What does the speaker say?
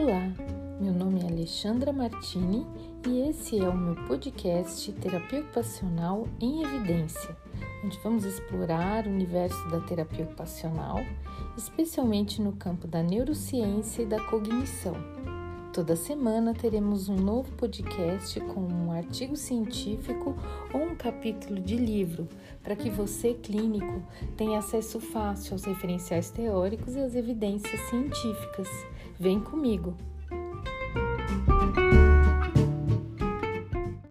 Olá, meu nome é Alexandra Martini e esse é o meu podcast Terapia Ocupacional em Evidência, onde vamos explorar o universo da terapia ocupacional, especialmente no campo da neurociência e da cognição. Toda semana teremos um novo podcast com um artigo científico ou um capítulo de livro, para que você, clínico, tenha acesso fácil aos referenciais teóricos e às evidências científicas. Vem comigo!